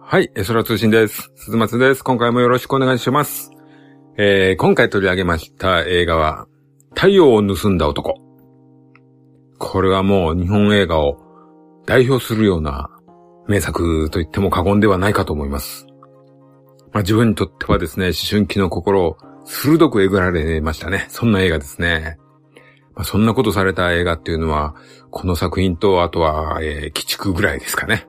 はい、エソラ通信です。鈴松です。今回もよろしくお願いします。えー、今回取り上げました映画は、太陽を盗んだ男。これはもう日本映画を代表するような名作と言っても過言ではないかと思います。まあ、自分にとってはですね、思春期の心を鋭くえぐられましたね。そんな映画ですね。まあ、そんなことされた映画っていうのは、この作品と、あとは、えー、鬼畜ぐらいですかね。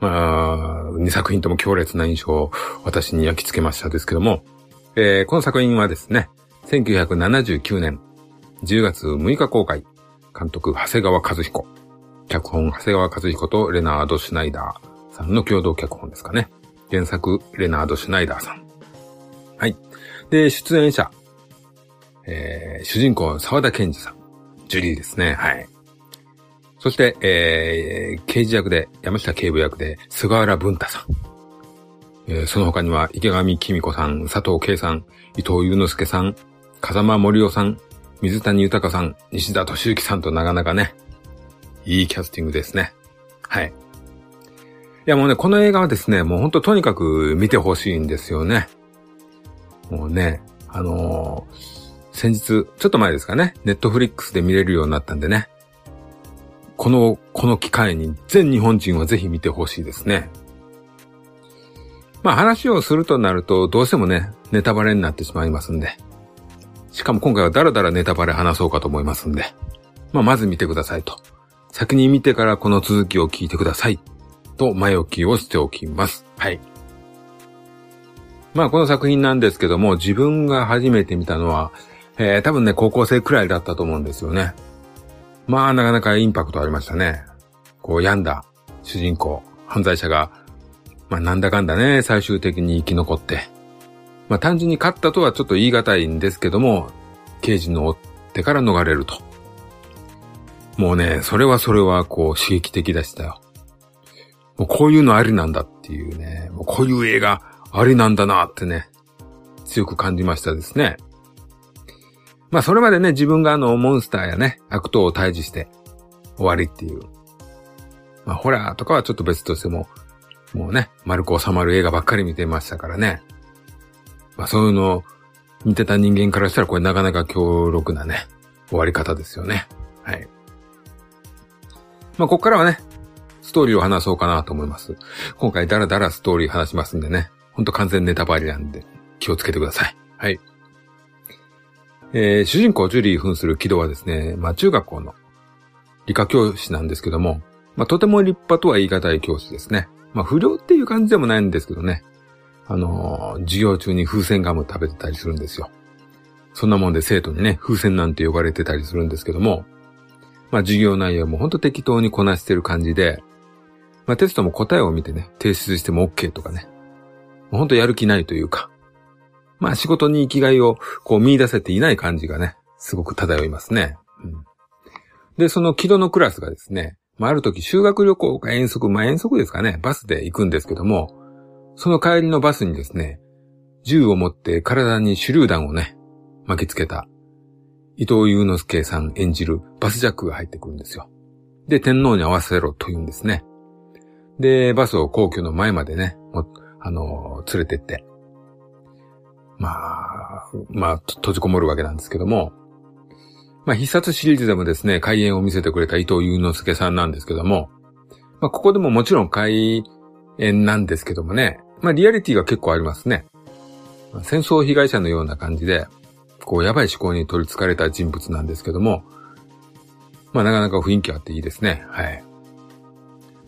まあ、2作品とも強烈な印象を私に焼き付けましたですけども、えー、この作品はですね、1979年10月6日公開、監督長谷川和彦、脚本長谷川和彦とレナード・シュナイダーさんの共同脚本ですかね。原作、レナード・シュナイダーさん。はい。で、出演者、えー、主人公、沢田健二さん。ジュリーですね。はい。そして、えー、刑事役で、山下警部役で、菅原文太さん。えー、その他には、池上紀美子さん、佐藤圭さん、伊藤祐之介さん、風間森夫さん、水谷豊さん、西田敏行さんとなかなかね、いいキャスティングですね。はい。いやもうね、この映画はですね、もうほんととにかく見てほしいんですよね。もうね、あのー、先日、ちょっと前ですかね、ネットフリックスで見れるようになったんでね、この、この機会に全日本人はぜひ見てほしいですね。まあ話をするとなると、どうしてもね、ネタバレになってしまいますんで。しかも今回はダラダラネタバレ話そうかと思いますんで。まあまず見てくださいと。先に見てからこの続きを聞いてください。と前置きをしておきます。はい。まあこの作品なんですけども、自分が初めて見たのは、えー、多分ね、高校生くらいだったと思うんですよね。まあ、なかなかインパクトありましたね。こう、病んだ主人公、犯罪者が、まあ、なんだかんだね、最終的に生き残って、まあ、単純に勝ったとはちょっと言い難いんですけども、刑事の追ってから逃れると。もうね、それはそれは、こう、刺激的でしたよ。もうこういうのありなんだっていうね、もうこういう映画ありなんだなってね、強く感じましたですね。まあそれまでね、自分があの、モンスターやね、悪党を退治して終わりっていう。まあホラーとかはちょっと別としても、もうね、丸く収まる映画ばっかり見てましたからね。まあそういうのを見てた人間からしたらこれなかなか強力なね、終わり方ですよね。はい。まあこっからはね、ストーリーを話そうかなと思います。今回ダラダラストーリー話しますんでね、ほんと完全ネタバレなんで気をつけてください。はい。えー、主人公ジュリー扮するキドはですね、まあ中学校の理科教師なんですけども、まあとても立派とは言い難い教師ですね。まあ不良っていう感じでもないんですけどね。あのー、授業中に風船ガム食べてたりするんですよ。そんなもんで生徒にね、風船なんて呼ばれてたりするんですけども、まあ授業内容もほんと適当にこなしてる感じで、まあテストも答えを見てね、提出しても OK とかね。ほんとやる気ないというか、まあ仕事に生きがいをこう見出せていない感じがね、すごく漂いますね。うん、で、その木戸のクラスがですね、まあある時修学旅行か遠足、まあ遠足ですかね、バスで行くんですけども、その帰りのバスにですね、銃を持って体に手榴弾をね、巻きつけた、伊藤祐之介さん演じるバスジャックが入ってくるんですよ。で、天皇に合わせろと言うんですね。で、バスを皇居の前までね、もあの、連れてって、まあ、まあ、閉じこもるわけなんですけども、まあ、必殺シリーズでもですね、開演を見せてくれた伊藤祐之介さんなんですけども、まあ、ここでももちろん開演なんですけどもね、まあ、リアリティが結構ありますね。戦争被害者のような感じで、こう、やばい思考に取り憑かれた人物なんですけども、まあ、なかなか雰囲気あっていいですね。はい。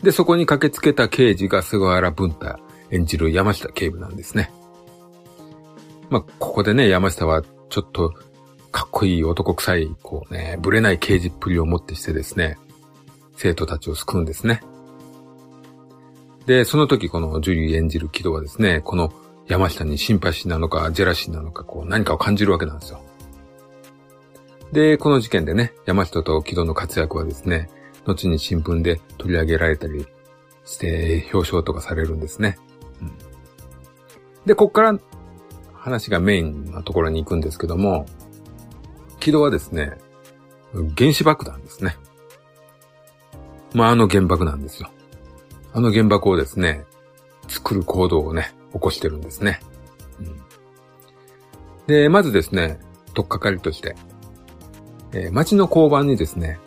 で、そこに駆けつけた刑事が菅原文太演じる山下警部なんですね。まあ、ここでね、山下はちょっとかっこいい男臭い、こうね、ぶれない刑事っぷりをもってしてですね、生徒たちを救うんですね。で、その時このジュリー演じる木戸はですね、この山下にシンパシーなのか、ジェラシーなのか、こう何かを感じるわけなんですよ。で、この事件でね、山下と木戸の活躍はですね、後に新聞で取り上げられたりして表彰とかされるんですね。うん、で、こっから話がメインのところに行くんですけども、木戸はですね、原子爆弾ですね。まあ、あの原爆なんですよ。あの原爆をですね、作る行動をね、起こしてるんですね。うん、で、まずですね、とっかかりとして、えー、町の交番にですね、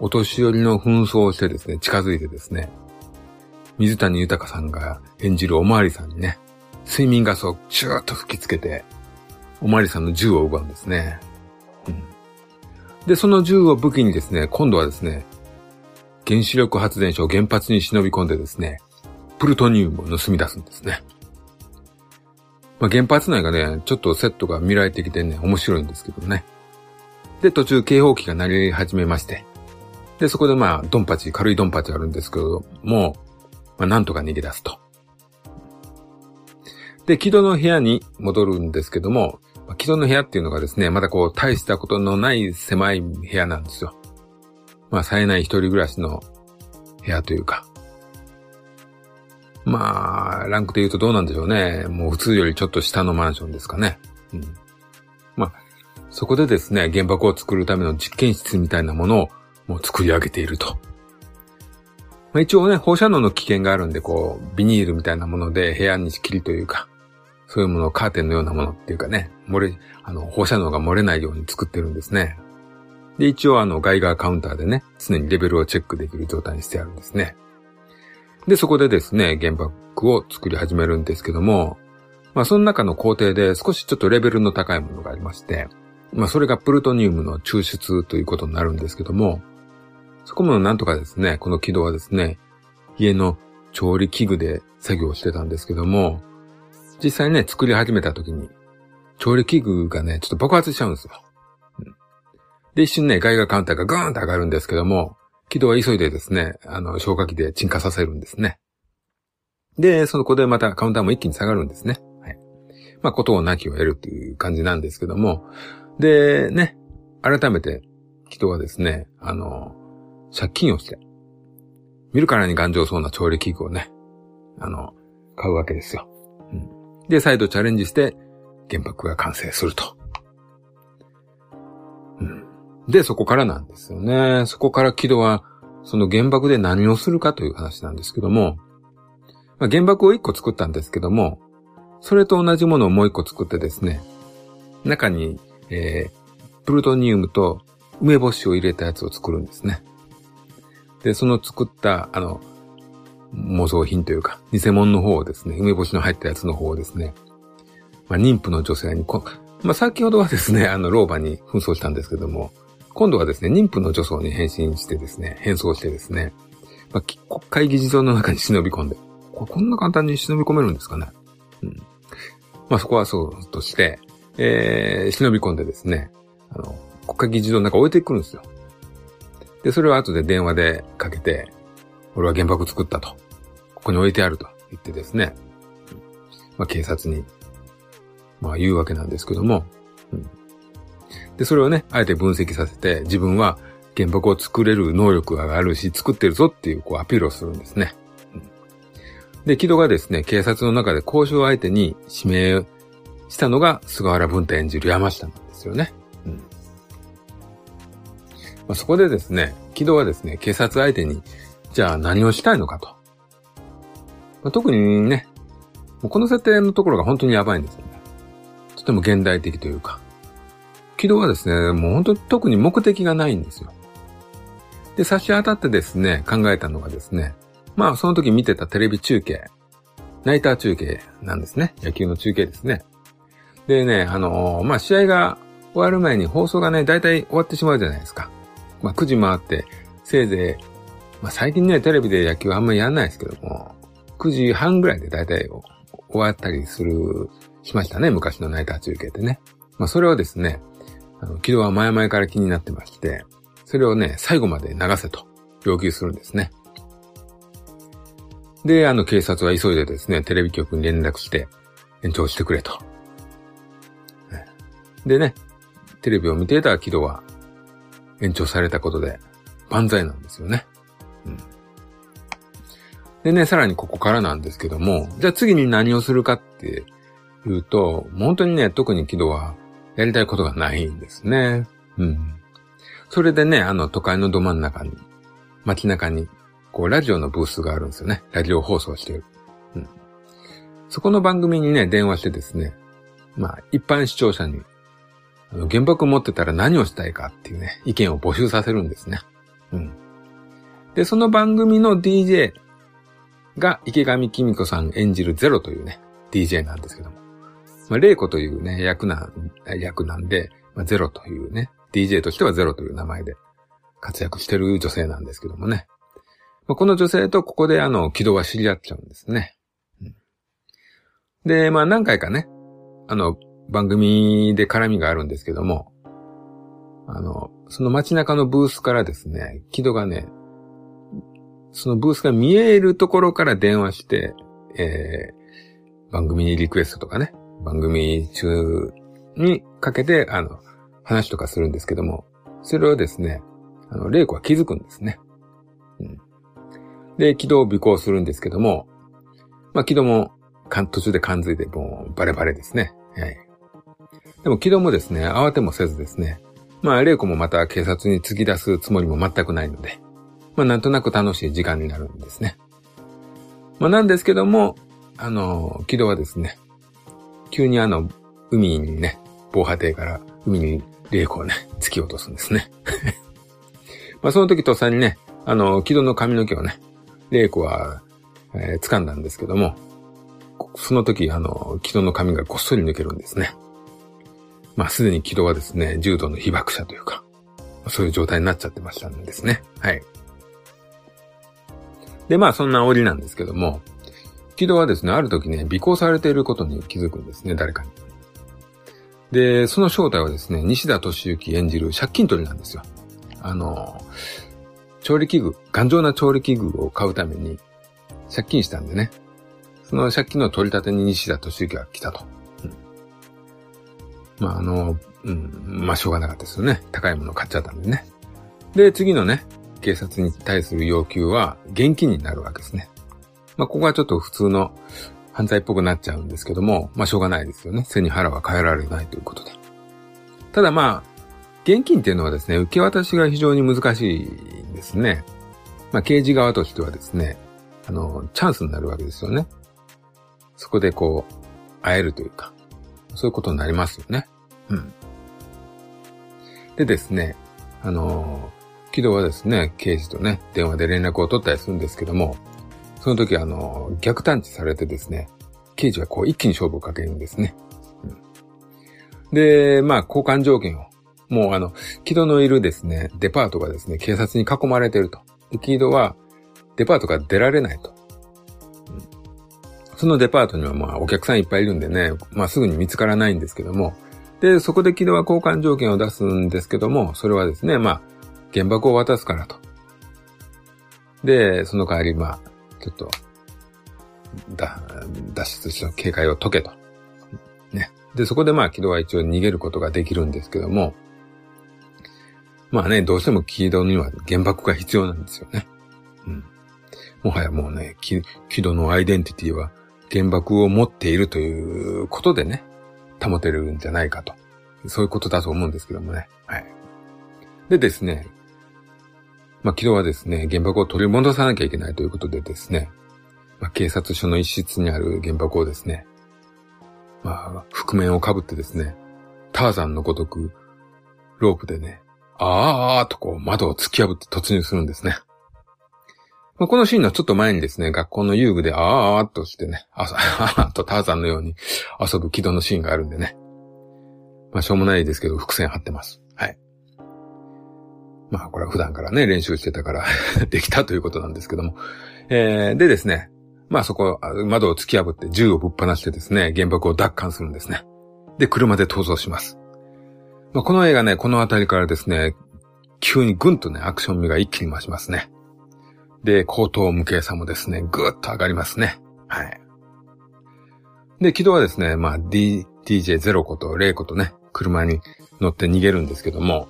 お年寄りの紛争をしてですね、近づいてですね、水谷豊さんが演じるおまわりさんにね、睡眠ガスをチューッと吹きつけて、おまりさんの銃を奪うんですね。うん。で、その銃を武器にですね、今度はですね、原子力発電所を原発に忍び込んでですね、プルトニウムを盗み出すんですね。まあ、原発内がね、ちょっとセットが見られてきてね、面白いんですけどね。で、途中警報器が鳴り始めまして、で、そこでまあ、ドンパチ、軽いドンパチあるんですけども、まあ、なんとか逃げ出すと。で、木戸の部屋に戻るんですけども、木戸の部屋っていうのがですね、まだこう、大したことのない狭い部屋なんですよ。まあ、冴えない一人暮らしの部屋というか。まあ、ランクで言うとどうなんでしょうね。もう普通よりちょっと下のマンションですかね。うん。まあ、そこでですね、原爆を作るための実験室みたいなものをもう作り上げていると。まあ、一応ね、放射能の危険があるんで、こう、ビニールみたいなもので部屋に仕切りというか、そういうものをカーテンのようなものっていうかね、漏れ、あの、放射能が漏れないように作ってるんですね。で、一応あの、ガイガーカウンターでね、常にレベルをチェックできる状態にしてあるんですね。で、そこでですね、原爆を作り始めるんですけども、まあ、その中の工程で少しちょっとレベルの高いものがありまして、まあ、それがプルトニウムの抽出ということになるんですけども、そこもなんとかですね、この軌道はですね、家の調理器具で作業してたんですけども、実際ね、作り始めた時に、調理器具がね、ちょっと爆発しちゃうんですよ。うんで、一瞬ね、外画カウンターがガーンと上がるんですけども、軌道は急いでですね、あの、消火器で沈下させるんですね。で、そこでまたカウンターも一気に下がるんですね。はい。まあ、ことをなきを得るという感じなんですけども、で、ね、改めて、人はですね、あの、借金をして、見るからに頑丈そうな調理器具をね、あの、買うわけですよ。で、再度チャレンジして、原爆が完成すると。うん、で、そこからなんですよね。そこから木戸は、その原爆で何をするかという話なんですけども、まあ、原爆を一個作ったんですけども、それと同じものをもう一個作ってですね、中に、えー、プルトニウムと梅干しを入れたやつを作るんですね。で、その作った、あの、模造品というか、偽物の方をですね、梅干しの入ったやつの方をですね、まあ、妊婦の女性にこ、まあ、先ほどはですね、あの、老婆に紛争したんですけども、今度はですね、妊婦の女装に変身してですね、変装してですね、まあ、国会議事堂の中に忍び込んで、ここんな簡単に忍び込めるんですかね。うん。まあ、そこはそうとして、えー、忍び込んでですね、あの、国会議事堂の中置いてくるんですよ。で、それを後で電話でかけて、俺は原爆作ったと。ここに置いてあると言ってですね、まあ、警察に、まあ、言うわけなんですけども、うんで、それをね、あえて分析させて、自分は原爆を作れる能力があるし、作ってるぞっていう、こう、アピールをするんですね。で、木戸がですね、警察の中で交渉相手に指名したのが、菅原文太演じる山下なんですよね。うん。まあ、そこでですね、木戸はですね、警察相手に、じゃあ何をしたいのかと。まあ、特にね、この設定のところが本当にやばいんですよね。とても現代的というか。軌道はですね、もう本当に特に目的がないんですよ。で、差し当たってですね、考えたのがですね、まあその時見てたテレビ中継、ナイター中継なんですね。野球の中継ですね。でね、あのー、まあ試合が終わる前に放送がね、だいたい終わってしまうじゃないですか。まあ9時回って、せいぜい、まあ最近ね、テレビで野球あんまりやんないですけども、9時半ぐらいでだいたい終わったりする、しましたね、昔のナイター中継ってね。まあそれはですね、あの、軌道は前々から気になってまして、それをね、最後まで流せと要求するんですね。で、あの、警察は急いでですね、テレビ局に連絡して延長してくれと。でね、テレビを見ていた軌道は延長されたことで万歳なんですよね。でね、さらにここからなんですけども、じゃあ次に何をするかっていうと、本当にね、特に軌道はやりたいことがないんですね。うん。それでね、あの、都会のど真ん中に、街中に、こう、ラジオのブースがあるんですよね。ラジオ放送してる。うん。そこの番組にね、電話してですね、まあ、一般視聴者に、あの、原爆持ってたら何をしたいかっていうね、意見を募集させるんですね。うん。で、その番組の DJ が池上きみ子さん演じるゼロというね、DJ なんですけども。まあ、玲子というね、役な、役なんで、まあ、ゼロというね、DJ としてはゼロという名前で活躍してる女性なんですけどもね。まあ、この女性とここであの、軌道は知り合っちゃうんですね。うん、で、まあ何回かね、あの、番組で絡みがあるんですけども、あの、その街中のブースからですね、木戸がね、そのブースが見えるところから電話して、えー、番組にリクエストとかね、番組中にかけて、あの、話とかするんですけども、それをですね、あの、玲子は気づくんですね。うん。で、軌道を尾行するんですけども、まあ、軌道も、途中で感づいて、もう、バレバレですね。はい。でも、軌道もですね、慌てもせずですね、まあ、玲子もまた警察に突き出すつもりも全くないので、まあ、なんとなく楽しい時間になるんですね。まあ、なんですけども、あの、軌道はですね、急にあの、海にね、防波堤から海に霊子をね、突き落とすんですね。まあその時とっさにね、あの、木戸の髪の毛をね、霊子は、えー、掴んだんですけども、その時、あの、木戸の髪がこっそり抜けるんですね。まあすでに木戸はですね、重度の被爆者というか、そういう状態になっちゃってましたんですね。はい。で、まあそんな折なんですけども、木戸はですね、ある時ね、尾行されていることに気づくんですね、誰かに。で、その正体はですね、西田敏行演じる借金取りなんですよ。あの、調理器具、頑丈な調理器具を買うために借金したんでね。その借金の取り立てに西田敏行が来たと。まあ、あの、うん、まあ、しょうがなかったですよね。高いもの買っちゃったんでね。で、次のね、警察に対する要求は現金になるわけですね。まあ、ここはちょっと普通の犯罪っぽくなっちゃうんですけども、まあしょうがないですよね。背に腹は変えられないということで。ただまあ、現金っていうのはですね、受け渡しが非常に難しいんですね。まあ刑事側としてはですね、あの、チャンスになるわけですよね。そこでこう、会えるというか、そういうことになりますよね。うん。でですね、あの、木戸はですね、刑事とね、電話で連絡を取ったりするんですけども、その時あの、逆探知されてですね、刑事はこう一気に勝負をかけるんですね。うん、で、まあ、交換条件を、もうあの、木戸のいるですね、デパートがですね、警察に囲まれてると。で、木戸は、デパートから出られないと。うん、そのデパートにはまあ、お客さんいっぱいいるんでね、まあ、すぐに見つからないんですけども、で、そこで木戸は交換条件を出すんですけども、それはですね、まあ、原爆を渡すからと。で、その代わり、まあ、ちょっと、だ、脱出しの警戒を解けと。ね。で、そこでまあ、木戸は一応逃げることができるんですけども、まあね、どうしても木戸には原爆が必要なんですよね。うん。もはやもうね、木戸のアイデンティティは原爆を持っているということでね、保てるんじゃないかと。そういうことだと思うんですけどもね。はい。でですね、まあ、昨日はですね、原爆を取り戻さなきゃいけないということでですね、まあ、警察署の一室にある原爆をですね、まあ、覆面をかぶってですね、ターザンのごとく、ロープでね、あーあーとこう窓を突き破って突入するんですね。まあ、このシーンのちょっと前にですね、学校の遊具であーあーとしてね、あーとターザンのように遊ぶ軌道のシーンがあるんでね。まあ、しょうもないですけど、伏線張ってます。はい。まあこれは普段からね、練習してたから できたということなんですけども。えー、でですね、まあそこ、窓を突き破って銃をぶっ放してですね、原爆を奪還するんですね。で、車で逃走します。まあ、この映画ね、この辺りからですね、急にぐんとね、アクション味が一気に増しますね。で、高等無形さもですね、ぐーっと上がりますね。はい。で、軌道はですね、まあ、D、DJ0 こと0ことね、車に乗って逃げるんですけども、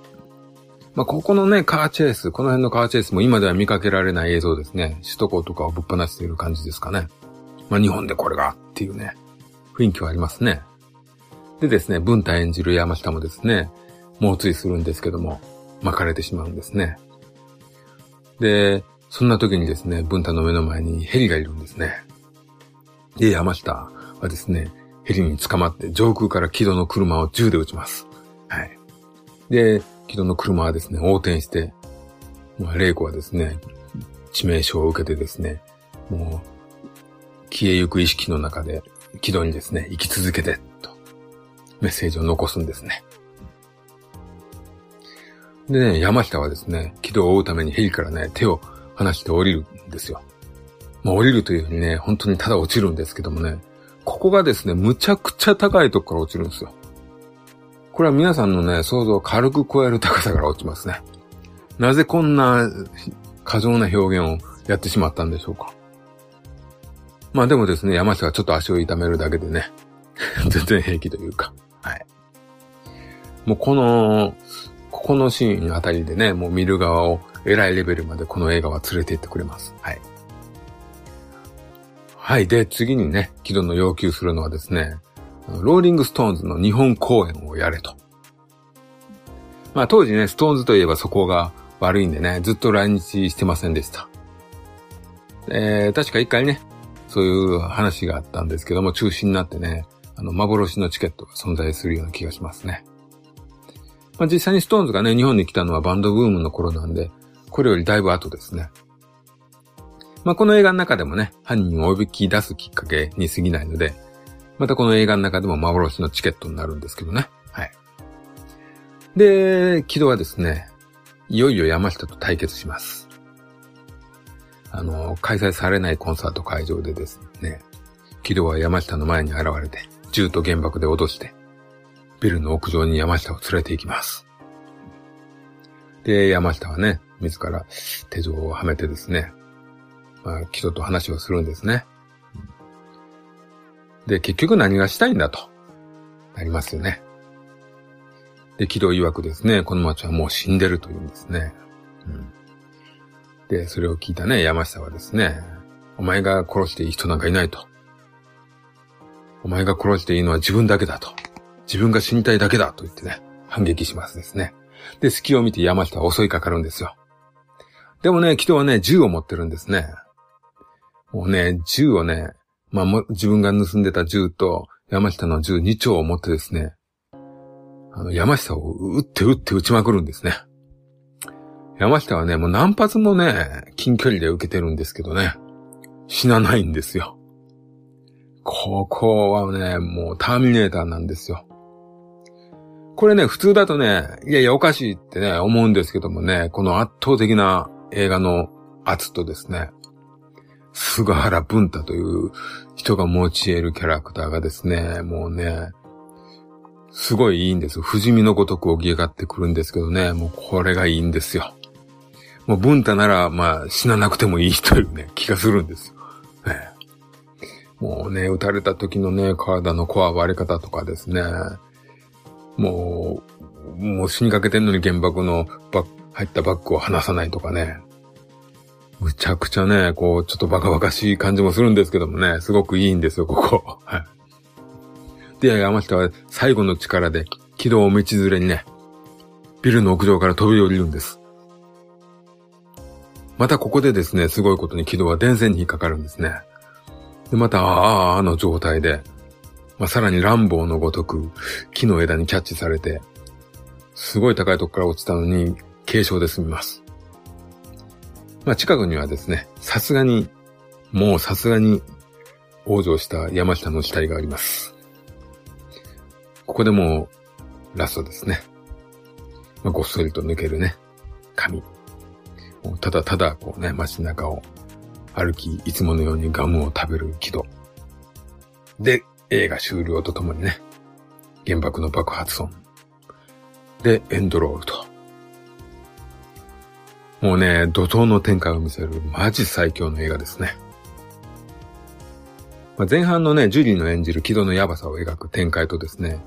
まあ、ここのね、カーチェイス、この辺のカーチェイスも今では見かけられない映像ですね。首都高とかをぶっ放している感じですかね。まあ、日本でこれがっていうね、雰囲気はありますね。でですね、文太演じる山下もですね、猛追するんですけども、巻かれてしまうんですね。で、そんな時にですね、文太の目の前にヘリがいるんですね。で、山下はですね、ヘリに捕まって上空から木戸の車を銃で撃ちます。はい。で、木戸の車はですね、横転して、まあ、玲子はですね、致命傷を受けてですね、もう、消えゆく意識の中で、木戸にですね、生き続けて、と、メッセージを残すんですね。でね、山下はですね、木戸を追うためにヘリからね、手を離して降りるんですよ。まあ、降りるというふうにね、本当にただ落ちるんですけどもね、ここがですね、むちゃくちゃ高いとこから落ちるんですよ。これは皆さんのね、想像を軽く超える高さから落ちますね。なぜこんな過剰な表現をやってしまったんでしょうか。まあでもですね、山下がちょっと足を痛めるだけでね、全然平気というか、はい。もうこの、ここのシーンあたりでね、もう見る側を偉いレベルまでこの映画は連れて行ってくれます。はい。はい。で、次にね、城戸の要求するのはですね、ローリングストーンズの日本公演をやれと。まあ当時ね、ストーンズといえばそこが悪いんでね、ずっと来日してませんでした。えー、確か一回ね、そういう話があったんですけども、中止になってね、あの、幻のチケットが存在するような気がしますね。まあ実際にストーンズがね、日本に来たのはバンドブームの頃なんで、これよりだいぶ後ですね。まあ、この映画の中でもね、犯人をおびき出すきっかけに過ぎないので、またこの映画の中でも幻のチケットになるんですけどね。はい。で、木戸はですね、いよいよ山下と対決します。あの、開催されないコンサート会場でですね、木戸は山下の前に現れて、銃と原爆で脅して、ビルの屋上に山下を連れて行きます。で、山下はね、自ら手錠をはめてですね、まあ、人と話をするんですね。で、結局何がしたいんだと、なりますよね。で、木戸曰くですね、この町はもう死んでると言うんですね。うん、で、それを聞いたね、山下はですね、お前が殺していい人なんかいないと。お前が殺していいのは自分だけだと。自分が死にたいだけだと言ってね、反撃しますですね。で、隙を見て山下は襲いかかるんですよ。でもね、木戸はね、銃を持ってるんですね。もうね、銃をね、まあ、自分が盗んでた銃と山下の銃2丁を持ってですね、あの、山下を撃って撃って撃ちまくるんですね。山下はね、もう何発もね、近距離で受けてるんですけどね、死なないんですよ。ここはね、もうターミネーターなんですよ。これね、普通だとね、いやいやおかしいってね、思うんですけどもね、この圧倒的な映画の圧とですね、菅原文太という人が持ち得るキャラクターがですね、もうね、すごいいいんです。不死身のごとく起き上がってくるんですけどね、もうこれがいいんですよ。もう文太なら、まあ死ななくてもいいというね、気がするんですよ。ね、もうね、撃たれた時のね、体のこわばり方とかですね、もう、もう死にかけてんのに原爆のバ入ったバッグを離さないとかね。むちゃくちゃね、こう、ちょっとバカバカしい感じもするんですけどもね、すごくいいんですよ、ここ。はい。で、山下は最後の力で、軌道を道連れにね、ビルの屋上から飛び降りるんです。またここでですね、すごいことに軌道は電線に引っかかるんですね。で、また、ああ、あの状態で、まあ、さらに乱暴のごとく、木の枝にキャッチされて、すごい高いとこから落ちたのに、軽傷で済みます。まあ、近くにはですね、さすがに、もうさすがに、往生した山下の死体があります。ここでもう、ラストですね。まあ、ごっそりと抜けるね、髪。ただただ、こうね、街中を歩き、いつものようにガムを食べる木戸。で、映画終了とともにね、原爆の爆発音。で、エンドロールと。もうね、怒涛の展開を見せる、マジ最強の映画ですね。まあ、前半のね、ジュリーの演じる木戸のヤバさを描く展開とですね、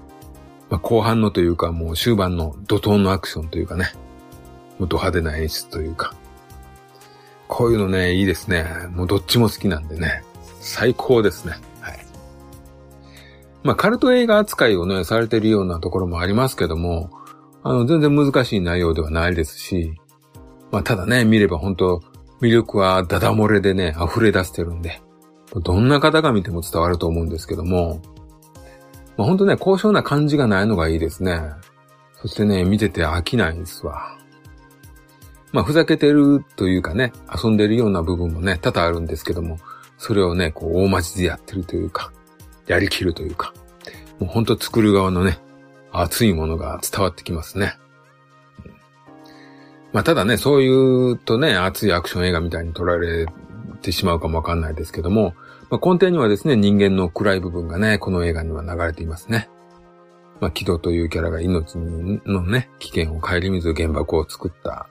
まあ、後半のというかもう終盤の怒涛のアクションというかね、もうド派手な演出というか、こういうのね、いいですね。もうどっちも好きなんでね、最高ですね。はい。まあ、カルト映画扱いをね、されてるようなところもありますけども、あの、全然難しい内容ではないですし、まあ、ただね、見れば本当魅力はダダ漏れでね、溢れ出してるんで、どんな方が見ても伝わると思うんですけども、まあ、本当ね、高尚な感じがないのがいいですね。そしてね、見てて飽きないんですわ。まあ、ふざけてるというかね、遊んでるような部分もね、多々あるんですけども、それをね、こう、大町でやってるというか、やりきるというか、もうほんと作る側のね、熱いものが伝わってきますね。まあ、ただね、そういうとね、熱いアクション映画みたいに撮られてしまうかもわかんないですけども、まあ、根底にはですね、人間の暗い部分がね、この映画には流れていますね。まあ、木戸というキャラが命のね、危険を顧みず原爆を作った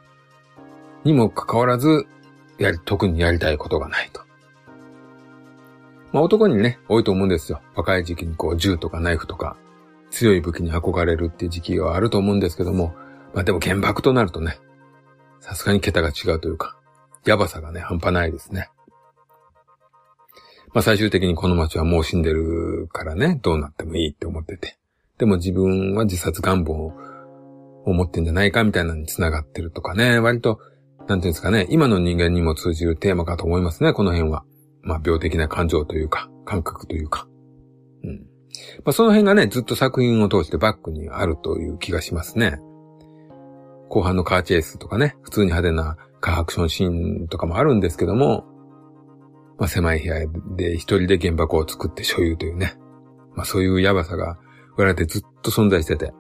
にもかかわらず、やり、特にやりたいことがないと。まあ男にね、多いと思うんですよ。若い時期にこう銃とかナイフとか強い武器に憧れるっていう時期はあると思うんですけども、まあでも原爆となるとね、さすがに桁が違うというか、やばさがね、半端ないですね。まあ最終的にこの街はもう死んでるからね、どうなってもいいって思ってて。でも自分は自殺願望を持ってんじゃないかみたいなのに繋がってるとかね、割となんていうんですかね、今の人間にも通じるテーマかと思いますね、この辺は。まあ、病的な感情というか、感覚というか。うん。まあ、その辺がね、ずっと作品を通してバックにあるという気がしますね。後半のカーチェイスとかね、普通に派手なカーアクションシーンとかもあるんですけども、まあ、狭い部屋で一人で原爆を作って所有というね。まあ、そういうやばさが裏でずっと存在してて、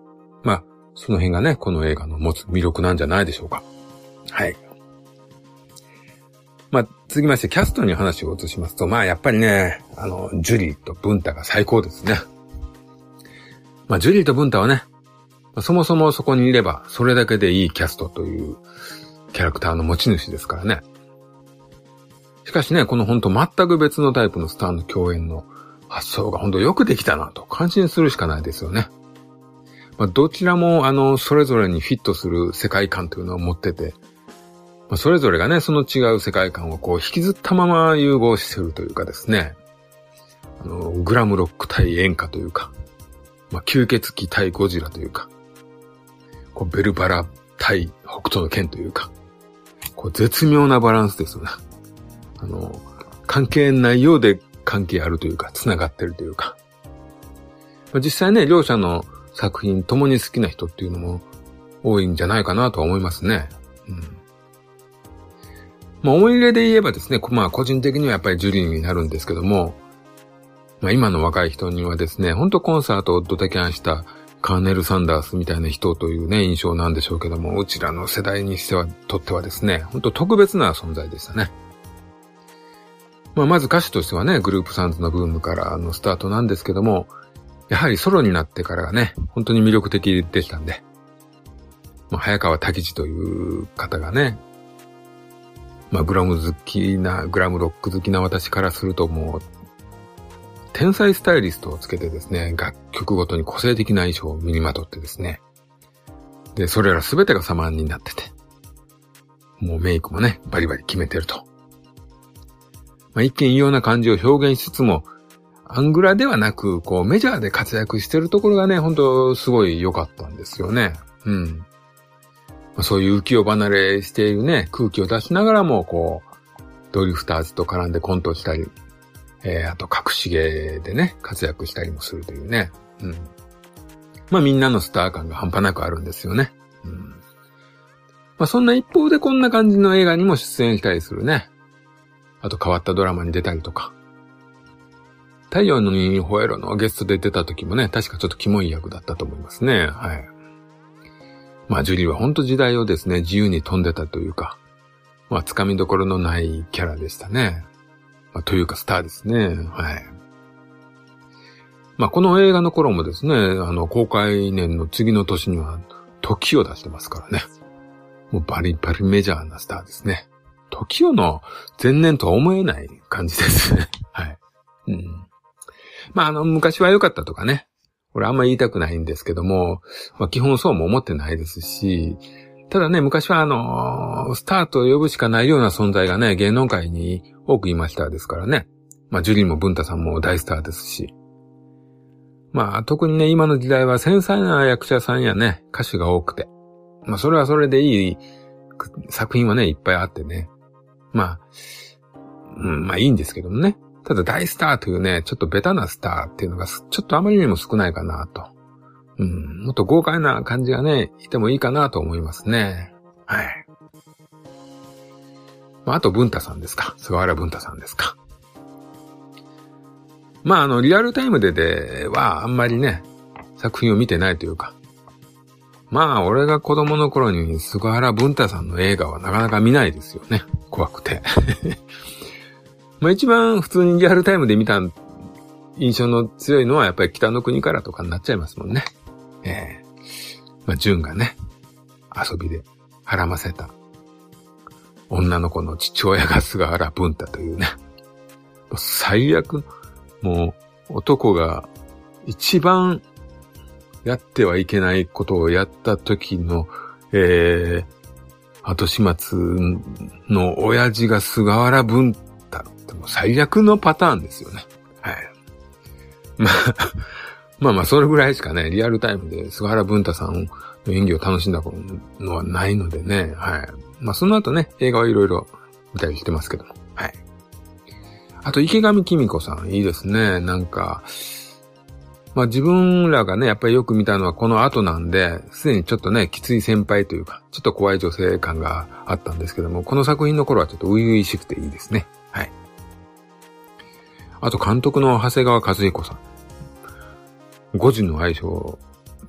まあ、その辺がね、この映画の持つ魅力なんじゃないでしょうか。はい。まあ、続きまして、キャストに話を移しますと、まあ、やっぱりね、あの、ジュリーとブンタが最高ですね。まあ、ジュリーとブンタはね、そもそもそこにいれば、それだけでいいキャストというキャラクターの持ち主ですからね。しかしね、この本当全く別のタイプのスターの共演の発想が本当よくできたなと感心するしかないですよね。まあ、どちらもあの、それぞれにフィットする世界観というのを持ってて、まあ、それぞれがね、その違う世界観をこう引きずったまま融合してるというかですね、あの、グラムロック対演歌というか、まあ、吸血鬼対ゴジラというか、こうベルバラ対北斗の剣というか、こう絶妙なバランスですよね。あの、関係ないようで関係あるというか、繋がってるというか。まあ、実際ね、両者の作品共に好きな人っていうのも多いんじゃないかなとは思いますね。うんまあ、思い入れで言えばですね、まあ、個人的にはやっぱりジュリーになるんですけども、まあ、今の若い人にはですね、ほんとコンサートをドタキャンしたカーネル・サンダースみたいな人というね、印象なんでしょうけども、うちらの世代にしては、とってはですね、ほんと特別な存在でしたね。まあ、まず歌手としてはね、グループサンズのブームからのスタートなんですけども、やはりソロになってからがね、本当に魅力的でしたんで、まあ、早川滝地という方がね、まあ、グラム好きな、グラムロック好きな私からするともう、天才スタイリストをつけてですね、楽曲ごとに個性的な衣装を身にまとってですね。で、それらすべてが様になってて。もうメイクもね、バリバリ決めてると。まあ、一見異様な感じを表現しつつも、アングラではなく、こうメジャーで活躍してるところがね、本当すごい良かったんですよね。うん。まそういう浮世離れしているね、空気を出しながらも、こう、ドリフターズと絡んでコントしたり、えー、あと隠し芸でね、活躍したりもするというね。うん。まあみんなのスター感が半端なくあるんですよね。うん。まあそんな一方でこんな感じの映画にも出演したりするね。あと変わったドラマに出たりとか。太陽のニホエロのゲストで出た時もね、確かちょっとキモい役だったと思いますね。はい。まあ、ジュリーは本当時代をですね、自由に飛んでたというか、まあ、掴みどころのないキャラでしたね。まあ、というか、スターですね。はい。まあ、この映画の頃もですね、あの、公開年の次の年には、時を出してますからね。もうバリバリメジャーなスターですね。時をの前年とは思えない感じですね。はい。うん。まあ、あの、昔は良かったとかね。これあんま言いたくないんですけども、まあ基本そうも思ってないですし、ただね、昔はあの、スターと呼ぶしかないような存在がね、芸能界に多くいましたですからね。まあ、ジュリーもブンタさんも大スターですし。まあ特にね、今の時代は繊細な役者さんやね、歌手が多くて。まあそれはそれでいい作品はね、いっぱいあってね。まあ、うん、まあいいんですけどもね。ただ大スターというね、ちょっとベタなスターっていうのが、ちょっとあまりにも少ないかなと。うん、もっと豪快な感じがね、いてもいいかなと思いますね。はい。まあ、あと、文太さんですか。菅原文太さんですか。まあ、あの、リアルタイムででは、あんまりね、作品を見てないというか。まあ、俺が子供の頃に菅原文太さんの映画はなかなか見ないですよね。怖くて。まあ一番普通にリアルタイムで見た印象の強いのはやっぱり北の国からとかになっちゃいますもんね。ええー、まあ、純がね、遊びで絡ませた女の子の父親が菅原文太というね、最悪、もう男が一番やってはいけないことをやった時の、えー、後始末の親父が菅原文太っても最悪のパターンですよね。はい。まあ、まあまあ、それぐらいしかね、リアルタイムで菅原文太さんの演技を楽しんだのはないのでね、はい。まあその後ね、映画はいろいろ見たりしてますけども。はい。あと、池上きみ子さん、いいですね。なんか、まあ自分らがね、やっぱりよく見たのはこの後なんで、すでにちょっとね、きつい先輩というか、ちょっと怖い女性感があったんですけども、この作品の頃はちょっと初々しくていいですね。はい。あと、監督の長谷川和彦さん。5時の愛称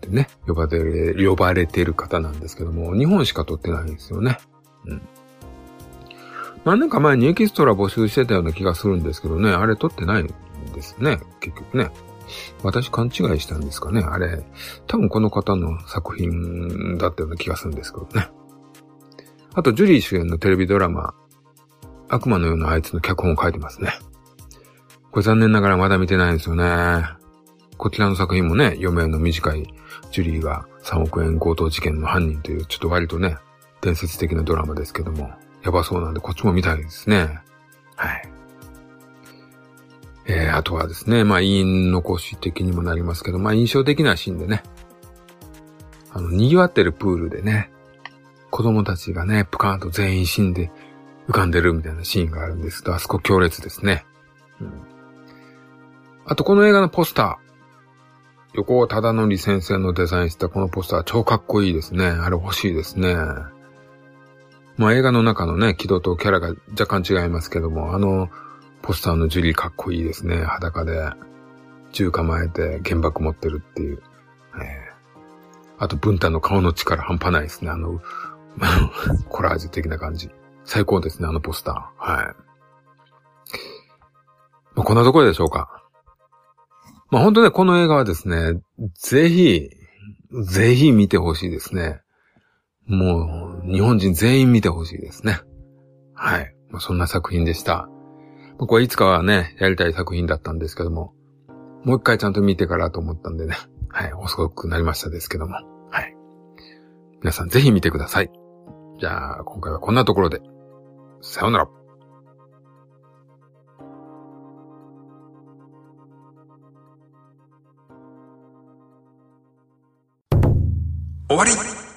でね、呼ばれ、呼ばれてる方なんですけども、日本しか撮ってないんですよね。うん。何年か前にエキストラ募集してたような気がするんですけどね、あれ撮ってないんですね、結局ね。私勘違いしたんですかね、あれ。多分この方の作品だったような気がするんですけどね。あと、ジュリー主演のテレビドラマ、悪魔のようなあいつの脚本を書いてますね。これ残念ながらまだ見てないんですよね。こちらの作品もね、余命の短いジュリーが3億円強盗事件の犯人という、ちょっと割とね、伝説的なドラマですけども、やばそうなんでこっちも見たいですね。はい。えー、あとはですね、まあ、委員残し的にもなりますけど、まあ、印象的なシーンでね、あの、賑わってるプールでね、子供たちがね、プカーンと全員死んで浮かんでるみたいなシーンがあるんですけど、あそこ強烈ですね。うん。あと、この映画のポスター。横尾忠則先生のデザインしたこのポスター超かっこいいですね。あれ欲しいですね。まあ映画の中のね、軌道とキャラが若干違いますけども、あの、ポスターのジュリーかっこいいですね。裸で、銃構えて原爆持ってるっていう。えー、あと、文太の顔の力半端ないですね。あの、コラージュ的な感じ。最高ですね、あのポスター。はい。まあ、こんなところでしょうか。まあ、本当ね、この映画はですね、ぜひ、ぜひ見てほしいですね。もう、日本人全員見てほしいですね。はい。まあ、そんな作品でした。僕はいつかはね、やりたい作品だったんですけども、もう一回ちゃんと見てからと思ったんでね。はい。遅くなりましたですけども。はい。皆さんぜひ見てください。じゃあ、今回はこんなところで。さようなら。終わり